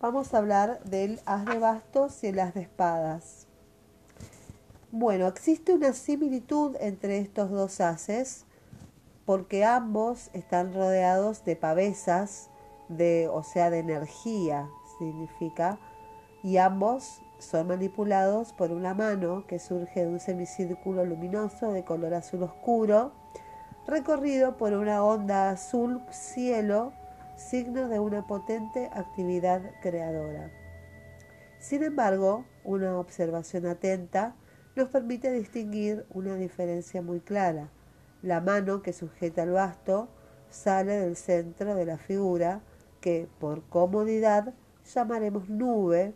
vamos a hablar del as de bastos y el as de espadas. Bueno, existe una similitud entre estos dos haces porque ambos están rodeados de pavesas, de, o sea, de energía, significa, y ambos son manipulados por una mano que surge de un semicírculo luminoso de color azul oscuro, recorrido por una onda azul cielo, signo de una potente actividad creadora. Sin embargo, una observación atenta nos permite distinguir una diferencia muy clara. La mano que sujeta el basto sale del centro de la figura que, por comodidad, llamaremos nube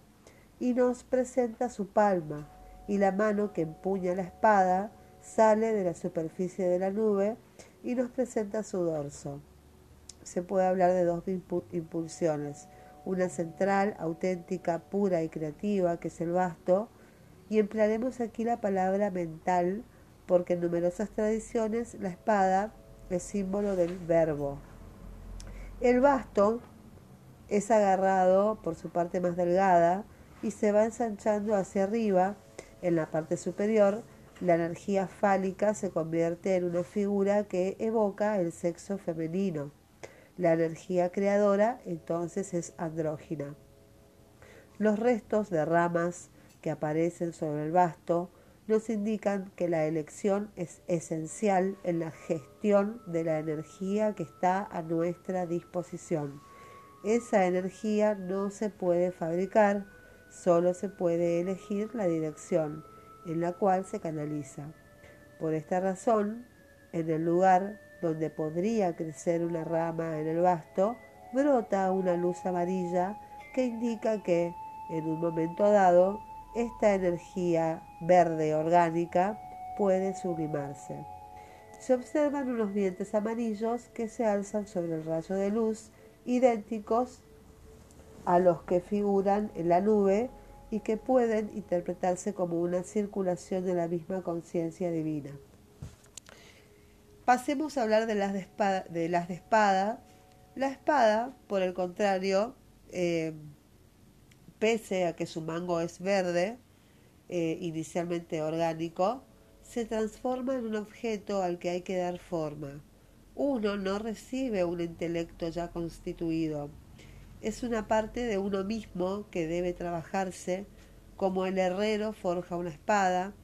y nos presenta su palma, y la mano que empuña la espada sale de la superficie de la nube y nos presenta su dorso. Se puede hablar de dos impulsiones, una central, auténtica, pura y creativa, que es el basto, y emplearemos aquí la palabra mental porque en numerosas tradiciones la espada es símbolo del verbo. El basto es agarrado por su parte más delgada y se va ensanchando hacia arriba. En la parte superior, la energía fálica se convierte en una figura que evoca el sexo femenino. La energía creadora entonces es andrógina. Los restos de ramas que aparecen sobre el basto nos indican que la elección es esencial en la gestión de la energía que está a nuestra disposición. Esa energía no se puede fabricar, solo se puede elegir la dirección en la cual se canaliza. Por esta razón, en el lugar donde podría crecer una rama en el basto, brota una luz amarilla que indica que, en un momento dado, esta energía verde orgánica puede sublimarse. Se observan unos dientes amarillos que se alzan sobre el rayo de luz, idénticos a los que figuran en la nube y que pueden interpretarse como una circulación de la misma conciencia divina. Pasemos a hablar de las de espada. De las de espada. La espada, por el contrario, eh, pese a que su mango es verde, eh, inicialmente orgánico, se transforma en un objeto al que hay que dar forma. Uno no recibe un intelecto ya constituido. Es una parte de uno mismo que debe trabajarse como el herrero forja una espada,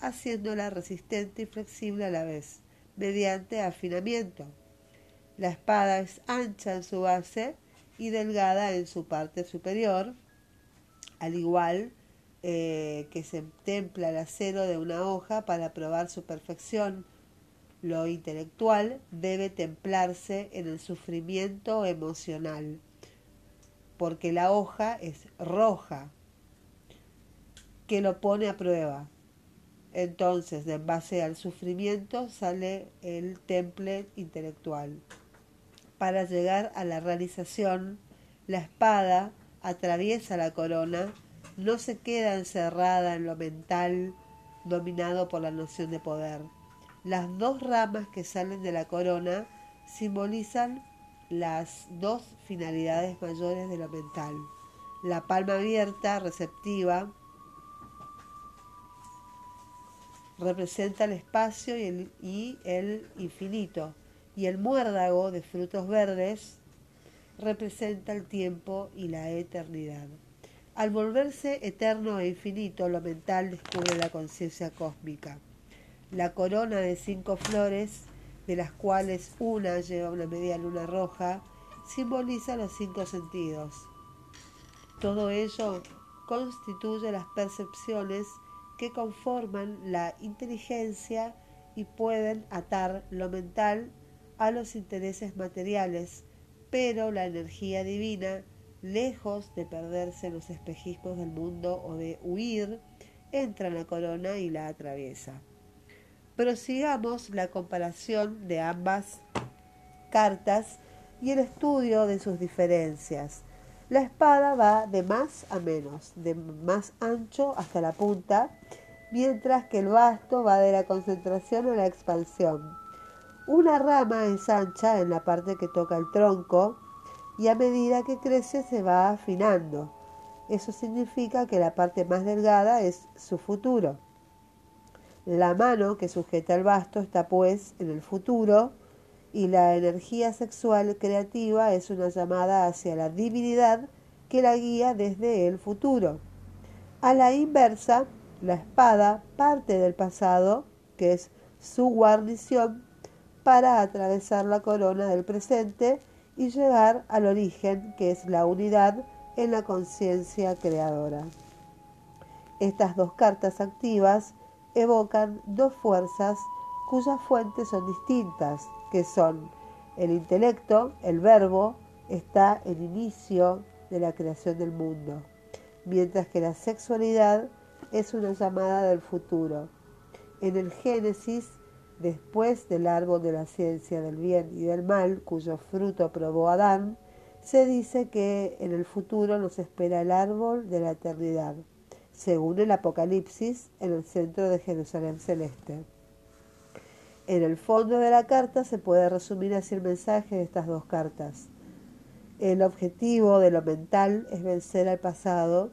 haciéndola resistente y flexible a la vez, mediante afinamiento. La espada es ancha en su base y delgada en su parte superior, al igual eh, que se templa el acero de una hoja para probar su perfección. Lo intelectual debe templarse en el sufrimiento emocional, porque la hoja es roja, que lo pone a prueba. Entonces, en base al sufrimiento sale el temple intelectual. Para llegar a la realización, la espada atraviesa la corona, no se queda encerrada en lo mental dominado por la noción de poder. Las dos ramas que salen de la corona simbolizan las dos finalidades mayores de lo mental. La palma abierta, receptiva, representa el espacio y el, infinito, y el muérdago de frutos verdes representa el tiempo y la eternidad. Al volverse eterno e infinito, lo mental descubre la conciencia cósmica. La corona de cinco flores, de las cuales una lleva una media luna roja, simboliza los cinco sentidos. Todo ello constituye las percepciones que conforman la inteligencia y pueden atar lo mental a los intereses materiales, pero la energía divina, lejos de perderse en los espejismos del mundo o de huir, entra en la corona y la atraviesa. Prosigamos la comparación de ambas cartas y el estudio de sus diferencias. La espada va de más a menos, de más ancho hasta la punta, mientras que el basto va de la concentración a la expansión. Una rama es ancha en la parte que toca el tronco y a medida que crece se va afinando. Eso significa que la parte más delgada es su futuro. La mano que sujeta el basto está pues en el futuro y la energía sexual creativa es una llamada hacia la divinidad que la guía desde el futuro. A la inversa, la espada parte del pasado, que es su guarnición, para atravesar la corona del presente y llegar al origen, que es la unidad en la conciencia creadora. Estas dos cartas activas evocan dos fuerzas cuyas fuentes son distintas, que son el intelecto, el verbo, está en inicio de la creación del mundo, mientras que la sexualidad es una llamada del futuro. En el Génesis, después del árbol de la ciencia del bien y del mal, cuyo fruto probó Adán, se dice que en el futuro nos espera el árbol de la eternidad, según el Apocalipsis en el centro de Jerusalén celeste. En el fondo de la carta se puede resumir así el mensaje de estas dos cartas. El objetivo de lo mental es vencer al pasado,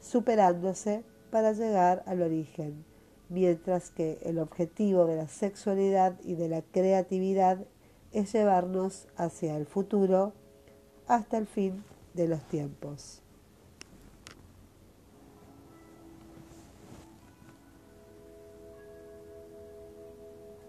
superándose para llegar al origen, mientras que el objetivo de la sexualidad y de la creatividad es llevarnos hacia el futuro hasta el fin de los tiempos.